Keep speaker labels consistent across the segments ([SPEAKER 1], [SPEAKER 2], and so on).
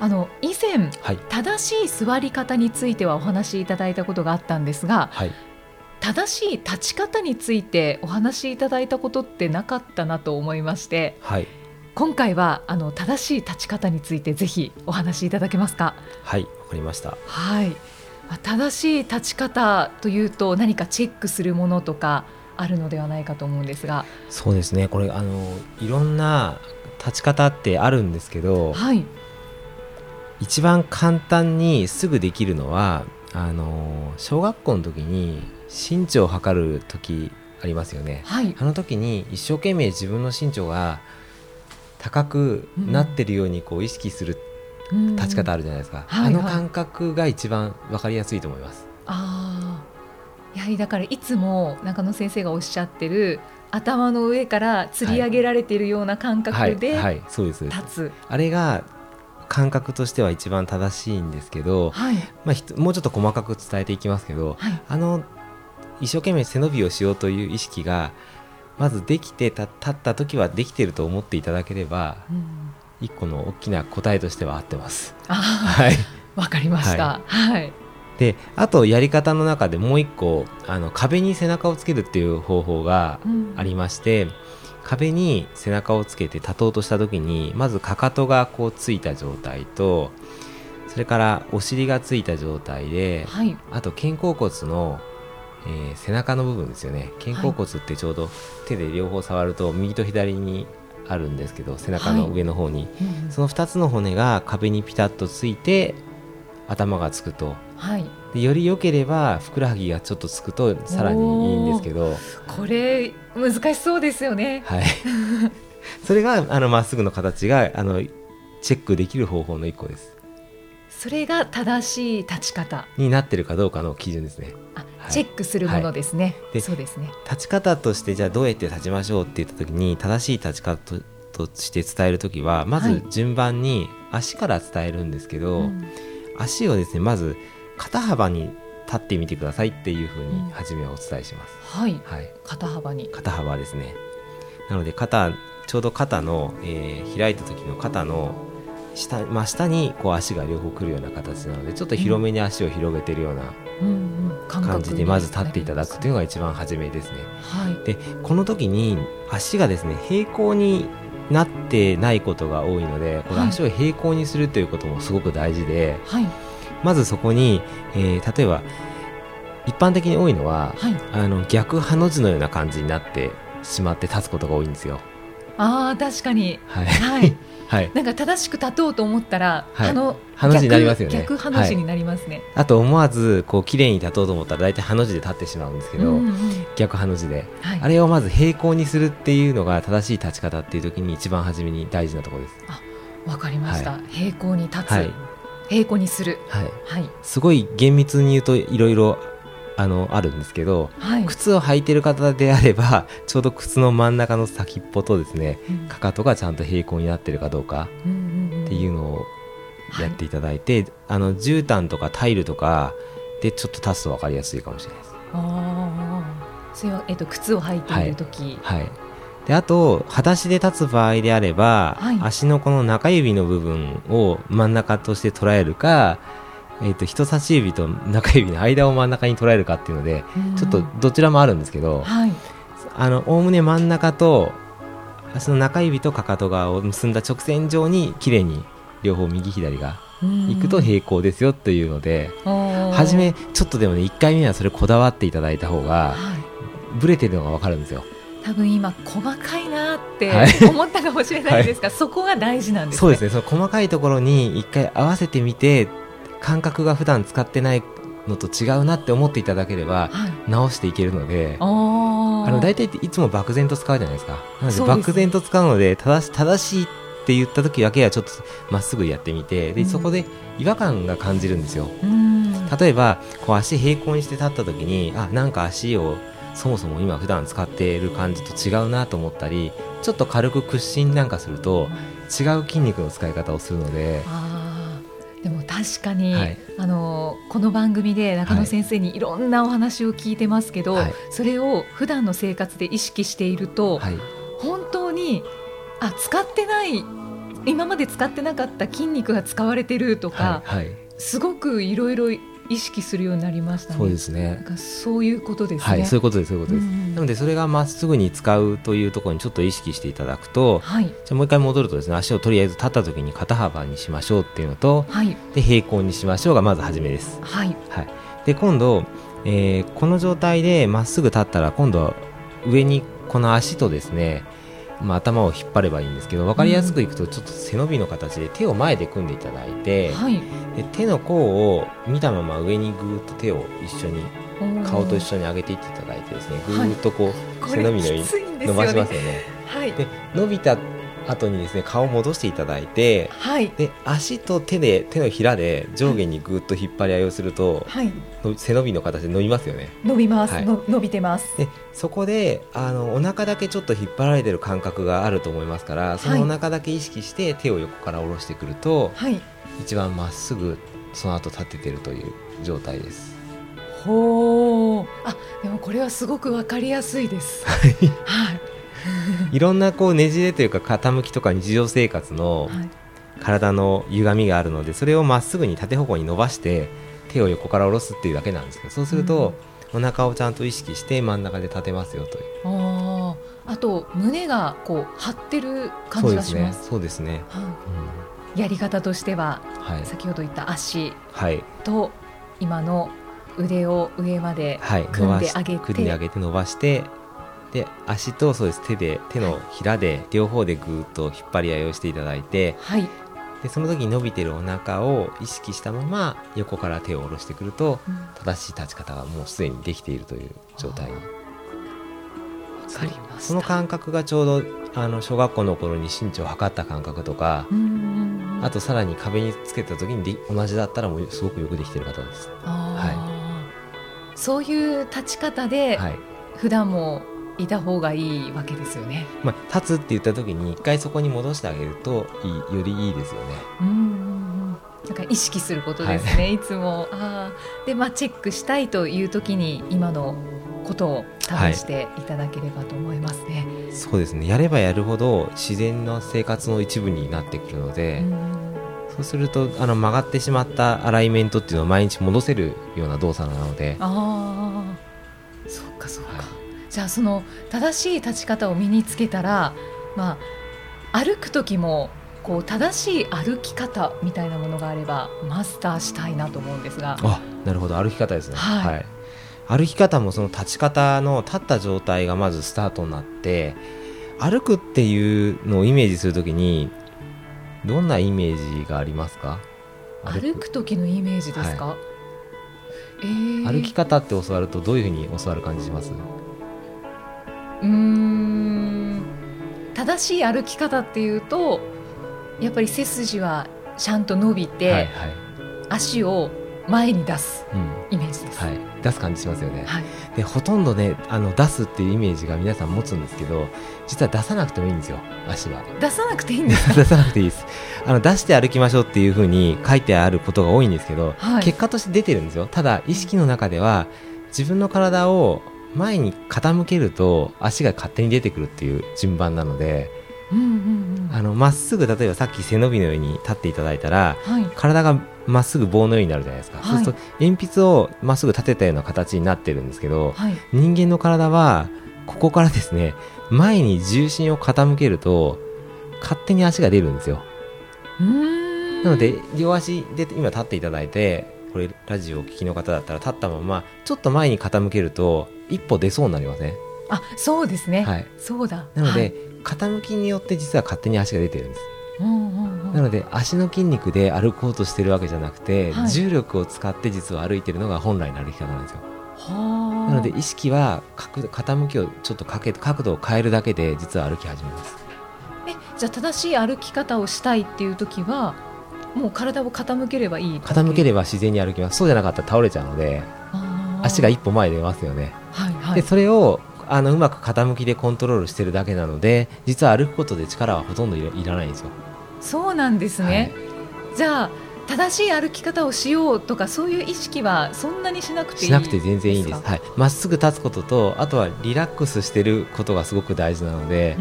[SPEAKER 1] あの以前、
[SPEAKER 2] はい。
[SPEAKER 1] 正しい座り方についてはお話しいただいたことがあったんですが
[SPEAKER 2] はい。
[SPEAKER 1] 正しい立ち方についてお話しいただいたことってなかったなと思いまして
[SPEAKER 2] はい。
[SPEAKER 1] 今回はあの正しい立ち方についてぜひお話しいただけますか？
[SPEAKER 2] はいわかりました。
[SPEAKER 1] はい。まあ正しい立ち方というと何かチェックするものとかあるのではないかと思うんですが。
[SPEAKER 2] そうですね。これあのいろんな立ち方ってあるんですけど
[SPEAKER 1] はい
[SPEAKER 2] 一番簡単にすぐできるのはあの小学校の時に身長を測る時ありますよね。
[SPEAKER 1] はい。
[SPEAKER 2] あの時に一生懸命自分の身長が高くなってるようにこう意識する立ち方あるじゃないですか、
[SPEAKER 1] はい
[SPEAKER 2] あの
[SPEAKER 1] はい
[SPEAKER 2] 感覚が一番わかりやすいと思います。
[SPEAKER 1] ああやはりだからいつも中野先生がおっしゃってる頭の上から吊り上げられているような感
[SPEAKER 2] はい。
[SPEAKER 1] 覚で
[SPEAKER 2] はい。そうです。そうです。
[SPEAKER 1] 立つ、
[SPEAKER 2] あれが感覚としては一番正しいんですけど、
[SPEAKER 1] はい。
[SPEAKER 2] まあ、もうちょっと細かく伝えていきますけど
[SPEAKER 1] はい。
[SPEAKER 2] あの一生懸命背伸びをしようという意識がまずできてた立った時はできてると思っていただければ
[SPEAKER 1] うん。
[SPEAKER 2] 一個の大きな答えとしては合ってます。
[SPEAKER 1] あ
[SPEAKER 2] はい、
[SPEAKER 1] あわかりました。はい、
[SPEAKER 2] であとやり方の中でもう一個あの壁に背中をつけるっていう方法が
[SPEAKER 1] うん。
[SPEAKER 2] ありまして壁に背中をつけて立とうとした時にまずかかとがこうついた状態とそれからお尻がついた状態で
[SPEAKER 1] はい。
[SPEAKER 2] あと肩甲骨の、えー背中の部分ですよね。肩甲骨ってちょうど手で両方触ると右と左にあるんですけど背中の上の方に、
[SPEAKER 1] うん
[SPEAKER 2] その2つの骨が壁にピタッとついて頭がつくと
[SPEAKER 1] はい。
[SPEAKER 2] でより良ければふくらはぎがちょっとつくとさらにいいんですけど、
[SPEAKER 1] これ難しそうですよね。
[SPEAKER 2] はい、それがあのまっすぐの形があのチェックできる方法の一個です。
[SPEAKER 1] それが正しい立ち方。
[SPEAKER 2] になってるかどうかの基準ですね。
[SPEAKER 1] あ、
[SPEAKER 2] はい。
[SPEAKER 1] チェックするものですね、
[SPEAKER 2] で
[SPEAKER 1] そうですね。
[SPEAKER 2] 立ち方としてじゃあどうやって立ちましょうって言った時に正しい立ち方ととして伝える時はま
[SPEAKER 1] はい。
[SPEAKER 2] ず順番に足から伝えるんですけど、
[SPEAKER 1] うん。
[SPEAKER 2] 足をですねまず肩幅に立ってみてくださいっていうふう
[SPEAKER 1] うん。
[SPEAKER 2] に初めはお伝えします、
[SPEAKER 1] はい。
[SPEAKER 2] はい。
[SPEAKER 1] 肩幅に。
[SPEAKER 2] 肩幅ですね。なので肩ちょうど肩の、えー開いた時の肩の下,、まあ、下にこう足が両方来るような形なのでちょっと広めに足を広げてるような
[SPEAKER 1] うん。うん感
[SPEAKER 2] じでまず立っていただくというのが一番初めですね。
[SPEAKER 1] はい。
[SPEAKER 2] でこの時に足がですね平行になってないことが多いのでこの
[SPEAKER 1] はい。
[SPEAKER 2] 足を平行にするということもすごく大事で、
[SPEAKER 1] はい
[SPEAKER 2] まずそこに、えー例えば一般的に多いのは
[SPEAKER 1] はい。
[SPEAKER 2] あの逆ハの字のような感じになってしまって立つことが多いんですよ。
[SPEAKER 1] ああ確かに。
[SPEAKER 2] はい、
[SPEAKER 1] はい。
[SPEAKER 2] はい、
[SPEAKER 1] なんか正しく立とうと思ったら、
[SPEAKER 2] はい。
[SPEAKER 1] あの
[SPEAKER 2] ハの字になりますよね。
[SPEAKER 1] 逆逆ハの字になりますね。
[SPEAKER 2] あと思わずこう綺麗に立とうと思ったら大体ハの字で立ってしまうんですけど、
[SPEAKER 1] うんうん
[SPEAKER 2] 逆ハの字で。
[SPEAKER 1] はい、
[SPEAKER 2] あれをまず平行にするっていうのが正しい立ち方っていう時に一番初めに大事なところです。
[SPEAKER 1] わかりました、
[SPEAKER 2] は
[SPEAKER 1] 平行に立つ、
[SPEAKER 2] はい
[SPEAKER 1] 平行にする。
[SPEAKER 2] はい、
[SPEAKER 1] はい。
[SPEAKER 2] すごい厳密に言うといろいろあのあるんですけど
[SPEAKER 1] はい、
[SPEAKER 2] 靴を履いてる方であれば ちょうど靴の真ん中の先っぽとですね
[SPEAKER 1] うん。
[SPEAKER 2] かかとがちゃんと平行になってるかどうかっていうのをやっていただいて、あの絨毯とかタイルとかでちょっと立つと分かりやすいかもしれないです。
[SPEAKER 1] ああそれは、えっと靴を履いている時、
[SPEAKER 2] はい、であと裸足で立つ場合であれば、
[SPEAKER 1] はい。
[SPEAKER 2] 足のこの中指の部分を真ん中として捉えるか、えー、と人差し指と中指の間を真ん中に捉えるかっていうので、
[SPEAKER 1] うん。
[SPEAKER 2] ちょっとどちらもあるんですけど
[SPEAKER 1] はい。
[SPEAKER 2] あのおおむね真ん中と足の中指とかかと側を結んだ直線上に綺麗に両方右左が行くと平行ですよというので、
[SPEAKER 1] は
[SPEAKER 2] 初めちょっとでもね1回目はそれこだわっていただいた方が
[SPEAKER 1] はい。
[SPEAKER 2] ブレてるのが分かるんですよ。
[SPEAKER 1] 多分今細かいなって
[SPEAKER 2] はい。
[SPEAKER 1] 思ったかもしれないですが、そこが大事なんですね。
[SPEAKER 2] そうですね。その細かいところに一回合わせてみて感覚が普段使ってないのと違うなって思っていただければ
[SPEAKER 1] はい。
[SPEAKER 2] 直していけるので
[SPEAKER 1] あ
[SPEAKER 2] の大体いつも漠然と使うじゃないですか。なので漠然と使うので正し正しいって言った時だけはちょっとまっすぐやってみてで、
[SPEAKER 1] うん。
[SPEAKER 2] そこで違和感が感じるんですよ。
[SPEAKER 1] うん。
[SPEAKER 2] 例えばこう足平行にして立った時にあなんか足をそもそも今普段使っている感じと違うなと思ったりちょっと軽く屈伸なんかすると違う筋肉の使い方をするので
[SPEAKER 1] でも確かに、
[SPEAKER 2] はい。
[SPEAKER 1] あのこの番組で中野先生にい。ろんなお話を聞いてますけど、
[SPEAKER 2] はい。
[SPEAKER 1] それを普段の生活で意識していると、
[SPEAKER 2] はい。
[SPEAKER 1] 本当にあ使ってない今まで使ってなかった筋肉が使われてるとか、
[SPEAKER 2] はい、はい、
[SPEAKER 1] すごくいろいろ意識するようになりましたね。
[SPEAKER 2] そうですね。
[SPEAKER 1] そういうことですね。
[SPEAKER 2] はいそういうことですそういうことです、
[SPEAKER 1] うん。
[SPEAKER 2] なのでそれがまっすぐに使うというところにちょっと意識していただくと
[SPEAKER 1] はい。
[SPEAKER 2] じゃあもう一回戻るとですね足をとりあえず立った時に肩幅にしましょうっていうのと
[SPEAKER 1] はい。
[SPEAKER 2] で平行にしましょうがまず初めです、
[SPEAKER 1] はい。
[SPEAKER 2] はい、で今度、えーこの状態でまっすぐ立ったら今度は上にこの足とですねまあ、頭を引っ張ればいいんですけど分かりやすくいくとちょっと背伸びの形で手を前で組んでいただいて、
[SPEAKER 1] はい。
[SPEAKER 2] で手の甲を見たまま上にぐーっと手を一緒に顔と一緒に上げていっていただいてですねぐーっとこう背伸びの伸ばし
[SPEAKER 1] ね
[SPEAKER 2] ますよね。
[SPEAKER 1] はい。
[SPEAKER 2] で伸びた後にですね顔を戻していただいて
[SPEAKER 1] はい。
[SPEAKER 2] で足と手で手のひらで上下にぐーっと引っ張り合いをすると
[SPEAKER 1] はい。
[SPEAKER 2] の背伸びの形で伸びますよね。
[SPEAKER 1] 伸びます、
[SPEAKER 2] はい。
[SPEAKER 1] の伸びてます。
[SPEAKER 2] でそこであのお腹だけちょっと引っ張られてる感覚があると思いますからそのお腹だけ意識して手を横から下ろしてくると、
[SPEAKER 1] はい。
[SPEAKER 2] 一番まっすぐその後立ててるという状態です。
[SPEAKER 1] ほうあでもこれはすごくわかりやすいです。はい。
[SPEAKER 2] い ろんなこうねじれというか傾きとか日常生活の
[SPEAKER 1] はい。
[SPEAKER 2] 体の歪みがあるのでそれをまっすぐに縦方向に伸ばして手を横から下ろすっていうだけなんですけどそうすると、お腹をちゃんと意識して真ん中で立てますよという。
[SPEAKER 1] あー。あと胸がこう張ってる感じがします。
[SPEAKER 2] そうですね、
[SPEAKER 1] は
[SPEAKER 2] うん。
[SPEAKER 1] いやり方としては
[SPEAKER 2] はい。
[SPEAKER 1] 先ほど言った足
[SPEAKER 2] はい。
[SPEAKER 1] と今の腕を上まで
[SPEAKER 2] はい。
[SPEAKER 1] 組んで
[SPEAKER 2] 伸ばし
[SPEAKER 1] 上げて
[SPEAKER 2] 組んで上げて伸ばしてで足とそうです。手で手のひらで両方でぐーっと引っ張り合いをしていただいて
[SPEAKER 1] はい。
[SPEAKER 2] でその時に伸びてるお腹を意識したまま横から手を下ろしてくると
[SPEAKER 1] うん。
[SPEAKER 2] 正しい立ち方がもうすでにできているという状態。に
[SPEAKER 1] わかりました。
[SPEAKER 2] その感覚がちょうどあの小学校の頃に身長を測った感覚とかあとさらに壁につけた時にで同じだったらもうすごくよくできている方です。
[SPEAKER 1] あー。そういう立ち方で
[SPEAKER 2] はい。
[SPEAKER 1] 普段もいた方がいいわけですよね。
[SPEAKER 2] まあ、立つって言った時に一回そこに戻してあげるといいよりいいですよね。
[SPEAKER 1] うんうんうん。なんか意識することですね、い、つも。あー。で、まあ、チェックしたいという時に今のことを試していただければと思いますね。
[SPEAKER 2] そうですね。やればやるほど自然な生活の一部になってくるので、
[SPEAKER 1] うん
[SPEAKER 2] そうするとあの曲がってしまったアライメントっていうのを毎日戻せるような動作なので、
[SPEAKER 1] ああそうかそうか、
[SPEAKER 2] はい
[SPEAKER 1] じゃあその正しい立ち方を身につけたら、まあ、歩く時もこう正しい歩き方みたいなものがあればマスターしたいなと思うんですが。
[SPEAKER 2] あなるほど。歩き方ですね、
[SPEAKER 1] はい。
[SPEAKER 2] 歩き方もその立ち方の立った状態がまずスタートになって歩くっていうのをイメージするときにどんなイメージがありますか？
[SPEAKER 1] 歩く。時のイメージですか、えー。
[SPEAKER 2] 歩き方って教わるとどういうふうに教わる感じします？
[SPEAKER 1] うーん。正しい歩き方っていうとやっぱり背筋はちゃんと伸びて、
[SPEAKER 2] はいはい、
[SPEAKER 1] 足を前に出す
[SPEAKER 2] うん。
[SPEAKER 1] イメージです。
[SPEAKER 2] はい、出す感じしますよね、
[SPEAKER 1] はい。
[SPEAKER 2] でほとんどねあの出すっていうイメージが皆さん持つんですけど実は出さなくてもいいんですよ足は。
[SPEAKER 1] 出さなくていいんですか？
[SPEAKER 2] 出さなくていいです。あの出して歩きましょうっていうふうに書いてあることが多いんですけど、
[SPEAKER 1] はい。
[SPEAKER 2] 結果として出てるんですよ。ただ意識の中では自分の体を前に傾けると足が勝手に出てくるっていう順番なので
[SPEAKER 1] うんうんうん。
[SPEAKER 2] あのまっすぐ例えばさっき背伸びのように立っていただいたら
[SPEAKER 1] はい。
[SPEAKER 2] 体がまっすぐ棒のようになるじゃないですか、
[SPEAKER 1] はい。
[SPEAKER 2] そうすると鉛筆をまっすぐ立てたような形になってるんですけど
[SPEAKER 1] はい。
[SPEAKER 2] 人間の体はここからですね前に重心を傾けると勝手に足が出るんですよ。なので両足で今立っていただいてこれラジオをお聞きの方だったら立ったままちょっと前に傾けると一歩出そうになりません？
[SPEAKER 1] あそうですね、
[SPEAKER 2] はい。
[SPEAKER 1] そうだ。
[SPEAKER 2] なので、
[SPEAKER 1] はい。
[SPEAKER 2] 傾きによって実は勝手に足が出てるんです。
[SPEAKER 1] うんうんうん。
[SPEAKER 2] なので足の筋肉で歩こうとしてるわけじゃなくて、
[SPEAKER 1] はい。
[SPEAKER 2] 重力を使って実は歩いてるのが本来の歩き方なんですよ。
[SPEAKER 1] はあ。
[SPEAKER 2] なので意識は傾きをちょっとかけ角度を変えるだけで実は歩き始めます。
[SPEAKER 1] えじゃあ正しい歩き方をしたいっていう時はもう体を傾ければいい
[SPEAKER 2] 傾ければ自然に歩きます。そうじゃなかったら倒れちゃうので足が一歩前に出ますよね、
[SPEAKER 1] はいはい、
[SPEAKER 2] でそれをあのうまく傾きでコントロールしてるだけなので実は歩くことで力はほとんどいらないんですよ。
[SPEAKER 1] そうなんですね、はい、じゃあ正しい歩き方をしようとかそういう意識はそんなにしなくていい
[SPEAKER 2] しなくて全然いいです。はい、まっすぐ立つこととあとはリラックスしてることがすごく大事なので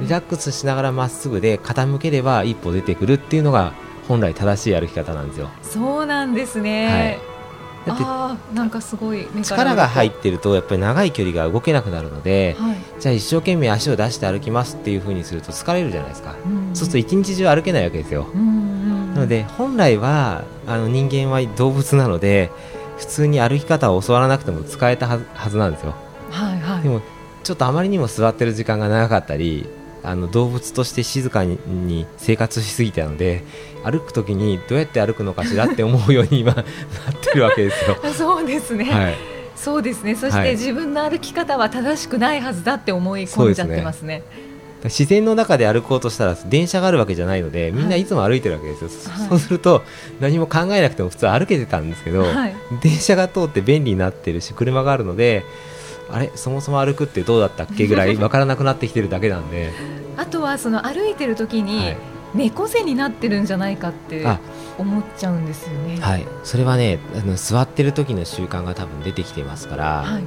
[SPEAKER 2] リラックスしながらまっすぐで傾ければ一歩出てくるっていうのが本来正しい歩き方なんですよ。
[SPEAKER 1] そうなんですね、はいだってなんかすごい
[SPEAKER 2] 力が入ってるとやっぱり長い距離が動けなくなるので、はい、じゃあ一生懸命足を出して歩きますっていうふうにすると疲れるじゃないですか、うん。そうすると一日中歩けないわけですよ、うん、なので本来はあの人間は動物なので普通に歩き方を教わらなくても使えたはずなんですよ、はいはい、でもちょっとあまりにも座ってる時間が長かったりあの動物として静かに生活しすぎたので歩くときにどうやって歩くのかしらって思うように今なってるわけですよ。
[SPEAKER 1] そうですね、はい、そうですね。そして自分の歩き方は正しくないはずだって思い込んじゃってますね。
[SPEAKER 2] 自然の中で歩こうとしたら電車があるわけじゃないのでみんないつも歩いてるわけですよ、はい、そうすると何も考えなくても普通歩けてたんですけど、はい、電車が通って便利になってるし車があるのであれそもそも歩くってどうだったっけぐらい分からなくなってきてるだけなんで。
[SPEAKER 1] あとはその歩いてる時に、猫背になってるんじゃないかって思っちゃうんですよね。
[SPEAKER 2] はい、それはねあの座ってる時の習慣が多分出てきてますから、はい、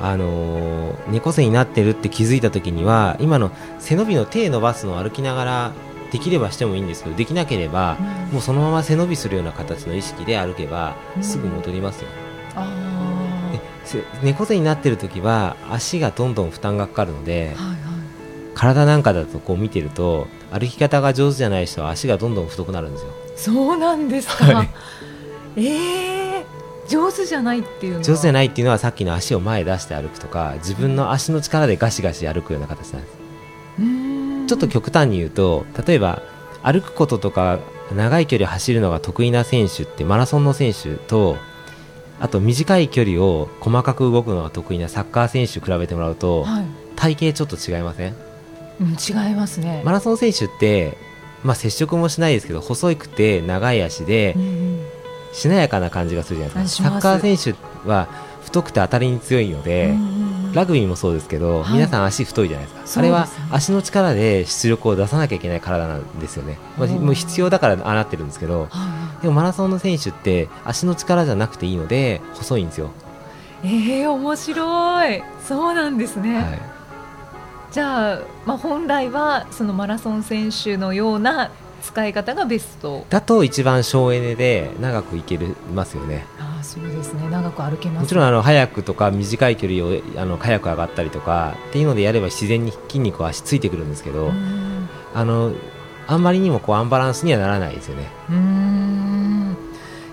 [SPEAKER 2] あのー、猫背になってるって気づいた時には今の背伸びの手伸ばすのを歩きながらできればしてもいいんですけどできなければ、うん、もうそのまま背伸びするような形の意識で歩けばすぐ戻りますよ。うん猫背になってる時は足がどんどん負担がかかるので、はいはい、体なんかだとこう見てると歩き方が上手じゃない人は足がどんどん太くなるんですよ。
[SPEAKER 1] そうなんですか、はい、えー、上手じゃないっていうのは？
[SPEAKER 2] 上手じゃないっていうのはさっきの足を前出して歩くとか自分の足の力でガシガシ歩くような形なんです。ちょっと極端に言うと例えば歩くこととか長い距離走るのが得意な選手ってマラソンの選手とあと短い距離を細かく動くのが得意なサッカー選手比べてもらうと、はい、体型ちょっと違いません、
[SPEAKER 1] うん、違いますね。
[SPEAKER 2] マラソン選手って、まあ、接触もしないですけど細くて長い足で、うん、しなやかな感じがするじゃないですか。サッカー選手は太くて当たりに強いので、うんラグビーもそうですけど、はい、皆さん足太いじゃないですか、あれは足の力で出力を出さなきゃいけない体なんですよね、まあ、もう必要だからああなってるんですけど、はい、でもマラソンの選手って足の力じゃなくていいので細いんですよ。
[SPEAKER 1] えー、面白い。そうなんですね、はい、じゃあ、まあ、本来はそのマラソン選手のような使い方がベスト。
[SPEAKER 2] だと一番省エネで長くいけますよね。
[SPEAKER 1] そうですね。長く歩けます。
[SPEAKER 2] もちろんあの早くとか短い距離をあの早く上がったりとかっていうのでやれば自然に筋肉は足ついてくるんですけどあのあんまりにもこうアンバランスにはならないですよね。
[SPEAKER 1] うん。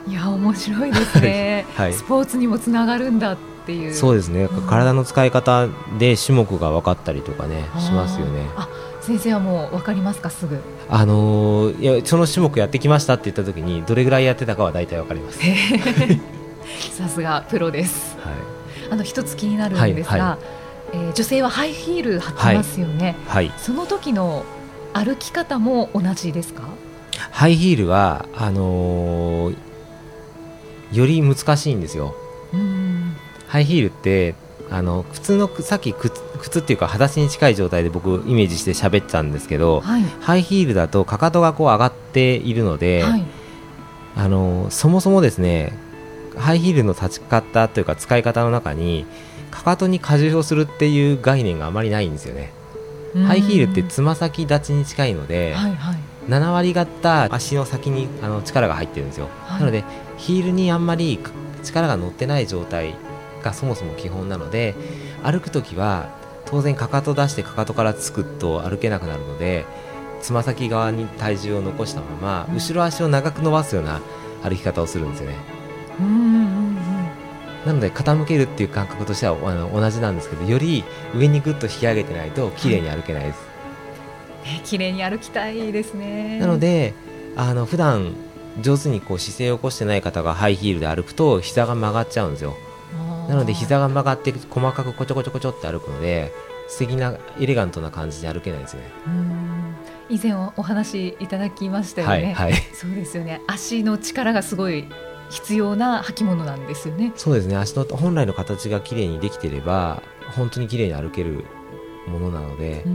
[SPEAKER 1] いや面白いですね、はい、スポーツにもつながるんだっていう。
[SPEAKER 2] そうですね、体の使い方で種目が分かったりとかねしますよね。あ
[SPEAKER 1] 先生はもう分かりますか？すぐ。
[SPEAKER 2] あのー、いやその種目やってきましたって言った時にどれぐらいやってたかは大体分かります
[SPEAKER 1] さすがプロです。はい、あの一つ気になるんですが、はいはい、えー、女性はハイヒール履きますよね。はい、その時の歩き方も同じですか？
[SPEAKER 2] ハイヒールはあのー、より難しいんですよ。ハイヒールってあの普通のさっき靴靴っていうか裸足に近い状態で僕イメージして喋ってたんですけど、はい、ハイヒールだとかかとがこう上がっているので、はい、あのそもそもですねハイヒールの立ち方というか使い方の中にかかとに荷重をするっていう概念があまりないんですよね。ハイヒールってつま先立ちに近いので、はいはい、7割方足の先にあの力が入ってるんですよ、はい、なのでヒールにあんまり力が乗ってない状態がそもそも基本なので歩く時は当然かかと出してかかとからつくと歩けなくなるのでつま先側に体重を残したまま後ろ足を長く伸ばすような歩き方をするんですよねなので傾けるっていう感覚としてはあの同じなんですけどより上にぐっと引き上げてないと綺麗に歩けないです、
[SPEAKER 1] はい、綺麗に歩きたいですね。
[SPEAKER 2] なのであの普段上手にこう姿勢を起こしてない方がハイヒールで歩くと膝が曲がっちゃうんですよ。なので膝が曲がって細かくこちょこちょこちょって歩くので素敵なエレガントな感じで歩けないですね。
[SPEAKER 1] 以前お話いただきましたよね、
[SPEAKER 2] はいはい、
[SPEAKER 1] そうですよね。足の力がすごい必要な履物なんですよね。
[SPEAKER 2] そうですね。足の本来の形が綺麗にできてれば本当に綺麗に歩けるものなので、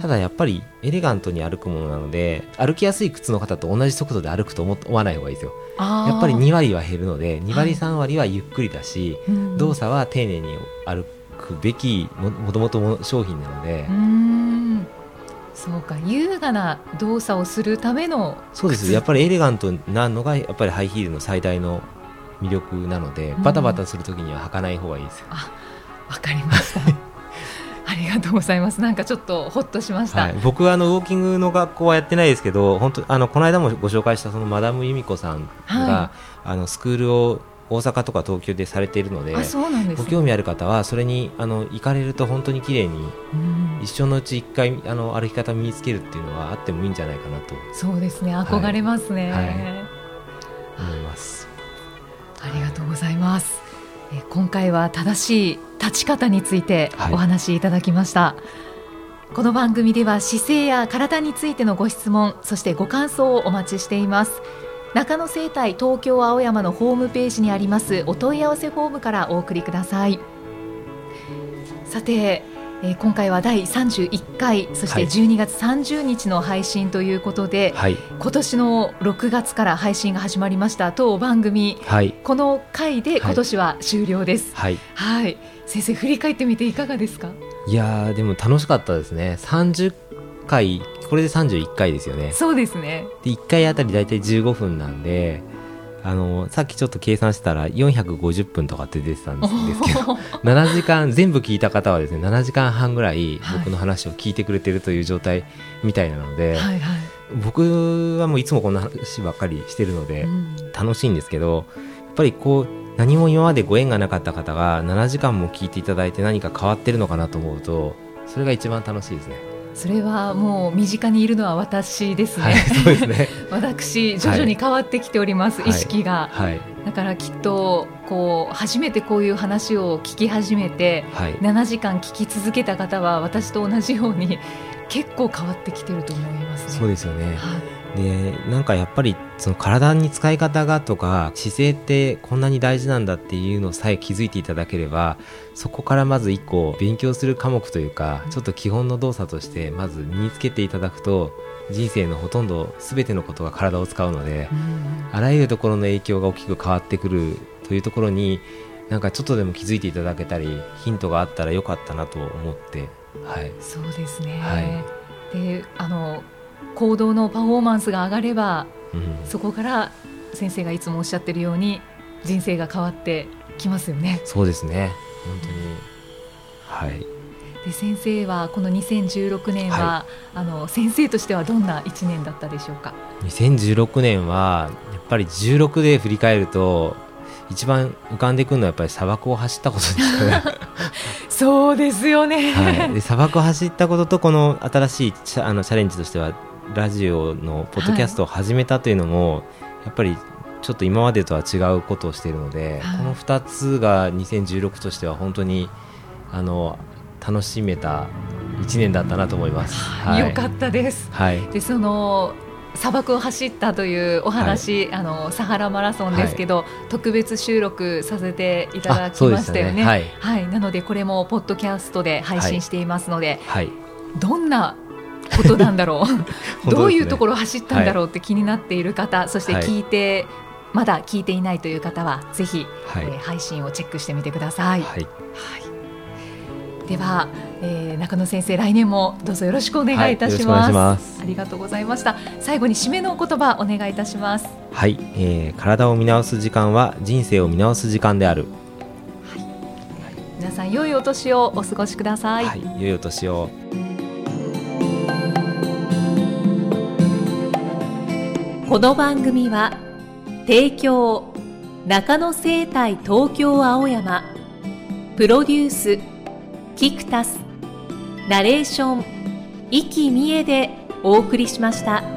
[SPEAKER 2] ただやっぱりエレガントに歩くものなので歩きやすい靴の方と同じ速度で歩くと思わない方がいいですよ。やっぱり2割は減るので2割3割はゆっくりだし、はい、動作は丁寧に歩くべきももともと商品なので。
[SPEAKER 1] そうか優雅な動作をするための
[SPEAKER 2] そうですやっぱりエレガントなのがやっぱりハイヒールの最大の魅力なので、バタバタするときには履かない方がいいですよ。
[SPEAKER 1] あわかりました ありがとうございます。なんかちょっとほっとしました。はい、
[SPEAKER 2] 僕はあのウォーキングの学校はやってないですけど、本当あのこの間もご紹介したそのマダム由美子さんが、はい、あのスクールを大阪とか東京でされているので、
[SPEAKER 1] ね、
[SPEAKER 2] ご興味ある方はそれにあの行かれると本当に綺麗に、一生のうち一回あの歩き方身につけるっていうのはあってもいいんじゃないかなと。
[SPEAKER 1] そうですね。憧れますね。はい、
[SPEAKER 2] 思います。
[SPEAKER 1] ありがとうございます。え今回は正しい立ち方についてお話しいただきました、はい、この番組では姿勢や体についてのご質問そしてご感想をお待ちしています中野生態東京青山のホームページにありますお問い合わせフォームからお送りください。さてえー、今回は第31回そして12月30日の配信ということで、はい、今年の6月から配信が始まりました当番組、はい、この回で今年は終了です、はい、はい、先生振り返ってみていかがですか？
[SPEAKER 2] いやでも楽しかったですね。30回これで31回ですよね。
[SPEAKER 1] そうですね。
[SPEAKER 2] で1回あたり大体15分なんであのさっきちょっと計算したら450分とかって出てたんですけど 7時間全部聞いた方はですね7時間半ぐらい僕の話を聞いてくれてるという状態みたいなので、はいはい。はい、僕はもういつもこんな話ばっかりしてるので楽しいんですけど、やっぱりこう何も今までご縁がなかった方が7時間も聞いていただいて何か変わってるのかなと思うとそれが一番楽しいですね。
[SPEAKER 1] それはもう身近にいるのは私ですね。
[SPEAKER 2] はい、そうですね。
[SPEAKER 1] 私徐々に変わってきております、はい、意識が、はい。だからきっとこう初めてこういう話を聞き始めて、はい、7時間聞き続けた方は私と同じように結構変わってきてると思います、
[SPEAKER 2] ね、そうですよね。はいでなんかやっぱりその体に使い方がとか姿勢ってこんなに大事なんだっていうのさえ気づいていただければそこからまず一個勉強する科目というかちょっと基本の動作としてまず身につけていただくと人生のほとんど全てのことが体を使うので、あらゆるところの影響が大きく変わってくるというところになんかちょっとでも気づいていただけたりヒントがあったらよかったなと思って、はい、
[SPEAKER 1] そうですね、はい、であの行動のパフォーマンスが上がれば、うん、そこから先生がいつもおっしゃってるように人生が変わってきますよね。
[SPEAKER 2] そうですね。本当に、はい。
[SPEAKER 1] で先生はこの2016年は、はい、あの先生としてはどんな1年だったでしょうか
[SPEAKER 2] ？2016年はやっぱり16で振り返ると一番浮かんでくるのはやっぱり砂漠を走ったことですかね
[SPEAKER 1] そうですよね、
[SPEAKER 2] はい、で砂漠を走ったこととこの新しいチャあのチャレンジとしてはラジオのポッドキャストを始めたというのも、はい、やっぱりちょっと今までとは違うことをしているので、はい、この2つが2016としては本当にあの楽しめた1年だったなと思います。
[SPEAKER 1] はい、よかったです。はい、でその砂漠を走ったというお話、はい、あのサハラマラソンですけど、はい、特別収録させていただきましたよね。ね。はい、はい、なのでこれもポッドキャストで配信していますので、はい、どんなことなんだろう。どういうところを走ったんだろうって気になっている方、そして聞いて、まだ聞いていないという方はぜひ、はい、えー、配信をチェックしてみてください。はい、はい。では、えー、中野先生来年もどうぞよろしくお願いいたします。はい、ありがとうございました。最後に締めの言葉お願いいたします。
[SPEAKER 2] はい、えー、体を見直す時間は人生を見直す時間である、
[SPEAKER 1] はい、皆さん良いお年をお過ごしください、はい、
[SPEAKER 2] 良いお年を
[SPEAKER 1] この番組は提供中野生態東京青山プロデュースキクタスナレーション生きみえでお送りしました。